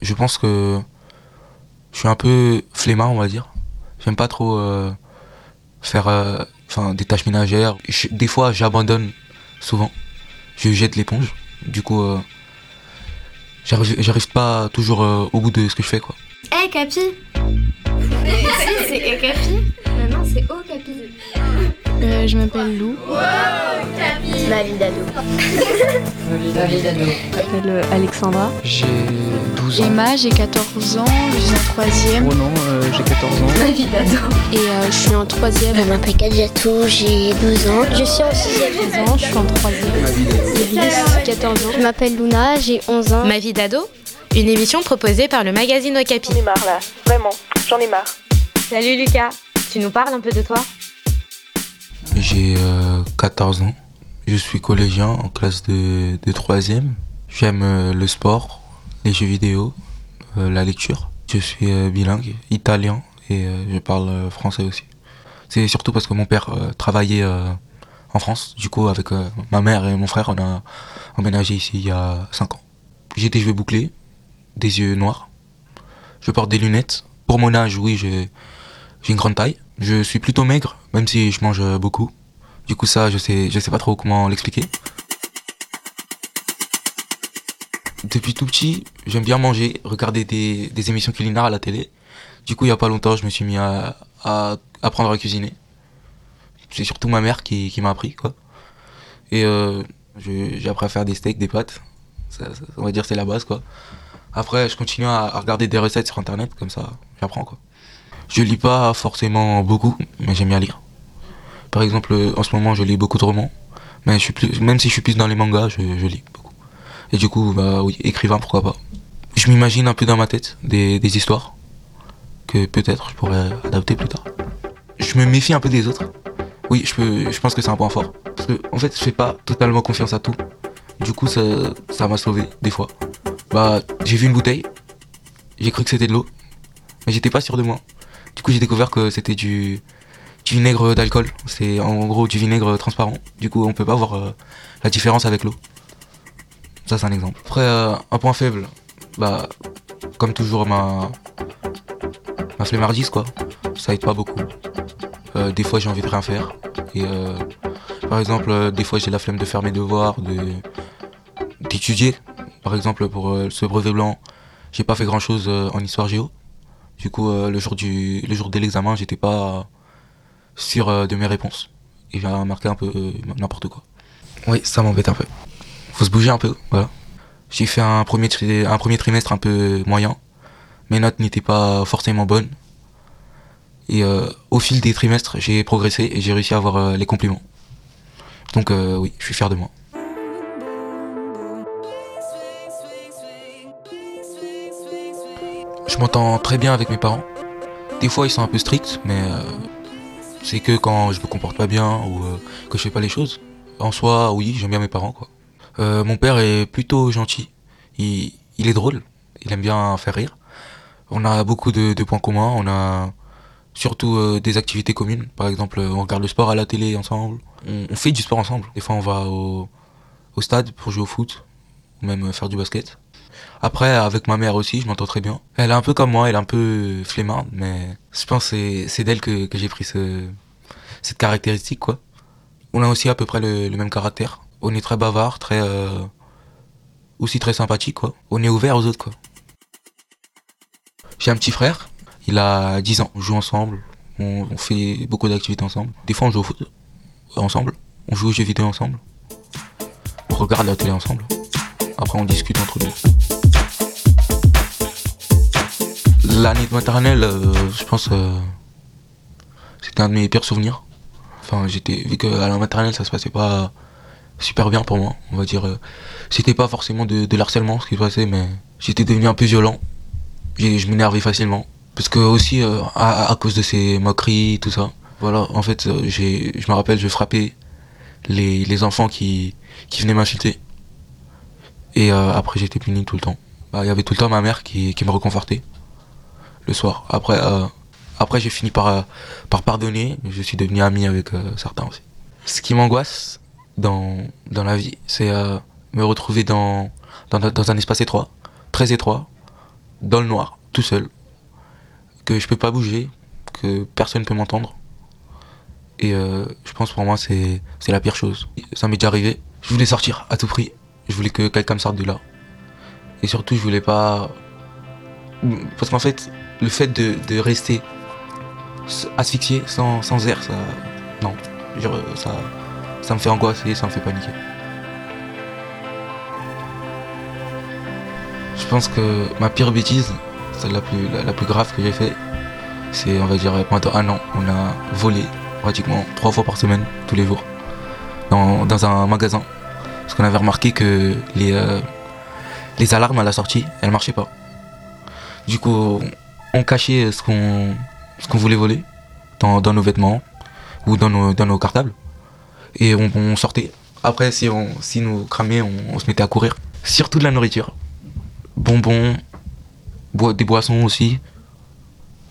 Je pense que je suis un peu flemmard, on va dire. J'aime pas trop euh, faire euh, enfin des tâches ménagères. des fois, j'abandonne souvent. Je jette l'éponge. Du coup, euh, j'arrive pas toujours au bout de ce que je fais, quoi. Eh, hey, Capi C'est Capi Maintenant, c'est Oh, Capi euh, je m'appelle Lou. Wow, Ma vie d'ado. Ma vie d'ado. Je m'appelle Alexandra. J'ai 12 ans. Emma, j'ai 14 ans, je suis en troisième. Oh non, euh, j'ai 14 ans. Ma vie d'ado. Et je suis en troisième. Je m'appelle Kadjatou, j'ai 12 ans. Je suis en sixième. ans, je suis en troisième. Ma vie d'ado. 14 ans. Je m'appelle Luna, j'ai 11 ans. Ma vie d'ado Une émission proposée par le magazine Okapi. J'en ai marre là, vraiment, j'en ai marre. Salut Lucas, tu nous parles un peu de toi? J'ai 14 euh, ans. Je suis collégien en classe de, de 3 J'aime euh, le sport, les jeux vidéo, euh, la lecture. Je suis bilingue, italien et je parle français aussi. C'est surtout parce que mon père travaillait en France. Du coup, avec ma mère et mon frère, on a emménagé ici il y a 5 ans. J'ai des cheveux bouclés, des yeux noirs. Je porte des lunettes. Pour mon âge, oui, j'ai une grande taille. Je suis plutôt maigre, même si je mange beaucoup. Du coup, ça, je sais, je sais pas trop comment l'expliquer. Depuis tout petit, j'aime bien manger, regarder des, émissions culinaires à la télé. Du coup, il y a pas longtemps, je me suis mis à, apprendre à cuisiner. C'est surtout ma mère qui, m'a appris, quoi. Et euh, j'ai appris à faire des steaks, des pâtes. On va dire c'est la base, quoi. Après, je continue à, regarder des recettes sur internet, comme ça, j'apprends, quoi. Je lis pas forcément beaucoup, mais j'aime bien lire. Par exemple, en ce moment, je lis beaucoup de romans, mais je suis même si je suis plus dans les mangas, je, lis. Et du coup, bah oui, écrivain, pourquoi pas. Je m'imagine un peu dans ma tête des, histoires que peut-être je pourrais adapter plus tard. Je me méfie un peu des autres. Oui, je, pense que c'est un point fort. Parce que, en fait, je fais pas totalement confiance à tout. Du coup, ça, m'a sauvé, des fois. Bah, j'ai vu une bouteille, j'ai cru que c'était de l'eau, mais j'étais pas sûr de moi. Du coup, j'ai découvert que c'était du, vinaigre d'alcool. C'est en gros du vinaigre transparent. Du coup, on peut pas voir euh, la différence avec l'eau. Ça, c'est un exemple. Après, euh, un point faible, bah, comme toujours, ma, ma flemmardise, quoi. Ça aide pas beaucoup. Euh, des fois, j'ai envie de rien faire. Et par exemple, des fois, j'ai la flemme de faire mes devoirs, d'étudier. Par exemple, pour ce brevet blanc, j'ai pas fait grand chose en histoire géo. Du coup, euh, le jour du le jour de l'examen, j'étais pas sûr euh, de mes réponses. Et j'ai remarqué un peu euh, n'importe quoi. Oui, ça m'embête un peu. Faut se bouger un peu, voilà. J'ai fait un premier, un premier trimestre un peu moyen. Mes notes n'étaient pas forcément bonnes. Et au fil des trimestres, j'ai progressé et j'ai réussi à avoir les compliments. Donc oui, je suis fier de moi. Je m'entends très bien avec mes parents. Des fois, ils sont un peu stricts, mais euh, c'est que quand je me comporte pas bien ou euh, que je fais pas les choses. En soi, oui, j'aime bien mes parents, quoi. Euh, mon père est plutôt gentil. Il, est drôle. Il aime bien faire rire. On a beaucoup de, points communs. On a surtout des activités communes. Par exemple, on regarde le sport à la télé ensemble. On, fait du sport ensemble. Des fois, on va au, stade pour jouer au foot ou même faire du basket. Après, avec ma mère aussi, je m'entends très bien. Elle est un peu comme moi, elle est un peu flemmarde, mais je pense que c'est d'elle que, j'ai pris ce, cette caractéristique, quoi. On a aussi à peu près le, même caractère. On est très bavard, très... Euh, aussi très sympathique, quoi. On est ouvert aux autres, quoi. J'ai un petit frère, il a 10 ans. On joue ensemble, on, fait beaucoup d'activités ensemble. Des fois, on joue au foot ensemble, on joue aux jeux vidéo ensemble, on regarde la télé ensemble. Après, on discute entre nous. L'année de maternelle, euh, je pense, euh, c'était un de mes pires souvenirs. Enfin, j'étais, vu qu'à la maternelle, ça se passait pas super bien pour moi, on va dire. Euh, c'était pas forcément de, de l'harcèlement ce qui se passait, mais j'étais devenu un peu violent. Je m'énervais facilement. Parce que aussi, à, cause de ces moqueries, tout ça. Voilà, en fait, j'ai, je me rappelle, je frappais les, enfants qui, qui venaient m'insulter. Et après, j'étais puni tout le temps. Bah, il y avait tout le temps ma mère qui, me reconfortait le soir. Après, euh, après j'ai fini par, euh, par pardonner, je suis devenu ami avec euh, certains aussi. Ce qui m'angoisse dans, dans la vie, c'est me retrouver dans, dans, dans, un espace étroit, très étroit, dans le noir, tout seul, que je peux pas bouger, que personne peut m'entendre. Et euh, je pense pour moi c'est c'est la pire chose. Ça m'est déjà arrivé. Je voulais sortir à tout prix. Je voulais que quelqu'un me sorte de là. Et surtout je voulais pas parce qu'en fait le fait de, de rester asphyxié sans, sans air ça non Genre, ça ça me fait angoisser, ça me fait paniquer. Je pense que ma pire bêtise, celle la plus, la, plus grave que j'ai fait, c'est on va dire pendant un an, on a volé pratiquement trois fois par semaine, tous les jours, dans, dans un magasin. Parce qu'on avait remarqué que les, euh, les alarmes à la sortie, elles marchaient pas. Du coup, on cachait ce qu'on ce qu'on voulait voler dans, dans nos vêtements ou dans nos, dans nos cartables. Et on, sortait. Après, si, on, si nous cramait, on, se mettait à courir. Surtout de la nourriture. Bonbons, des boissons aussi,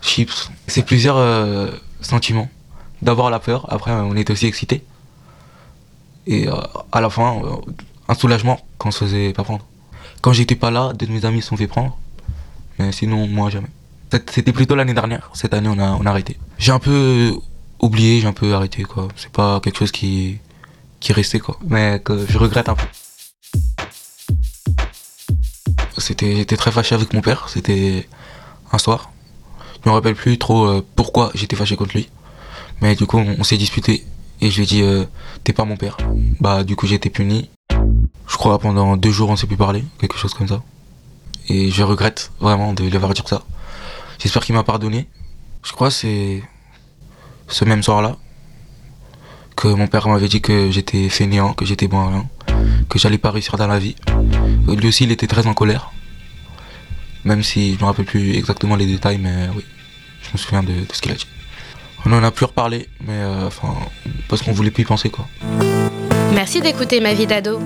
chips. C'est plusieurs euh, sentiments. D'abord la peur, après on était aussi excité. Et euh, à la fin, euh, un soulagement quand on se faisait pas prendre. Quand j'étais pas là, deux de mes amis se sont fait prendre. Mais sinon, moi jamais. C'était plutôt l'année dernière. Cette année, on a, on a arrêté. J'ai un peu oublié, j'ai un peu arrêté quoi. C'est pas quelque chose qui, qui est resté quoi. Mais que je regrette un peu. C'était, j'étais très fâché avec mon père. C'était un soir. Je me rappelle plus trop euh, pourquoi j'étais fâché contre lui. Mais du coup, on, s'est disputé. Et je lui ai dit, euh, t'es pas mon père. Bah, du coup, j'ai été puni. Je crois pendant deux jours, on s'est plus parlé. Quelque chose comme ça. Et je regrette vraiment de lui avoir dit ça. J'espère qu'il m'a pardonné. Je crois c'est ce même soir-là que mon père m'avait dit que j'étais fainéant, que j'étais bon que j'allais pas réussir dans la vie. Lui aussi, il était très en colère. Même si je me rappelle plus exactement les détails, mais oui, je me souviens de, de ce qu'il a dit. On en a plus reparlé, mais euh, enfin, parce qu'on voulait plus y penser quoi. Merci d'écouter Ma vie d'ado.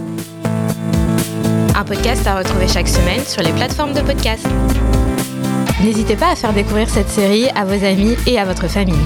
Un podcast à retrouver chaque semaine sur les plateformes de podcast. N'hésitez pas à faire découvrir cette série à vos amis et à votre famille.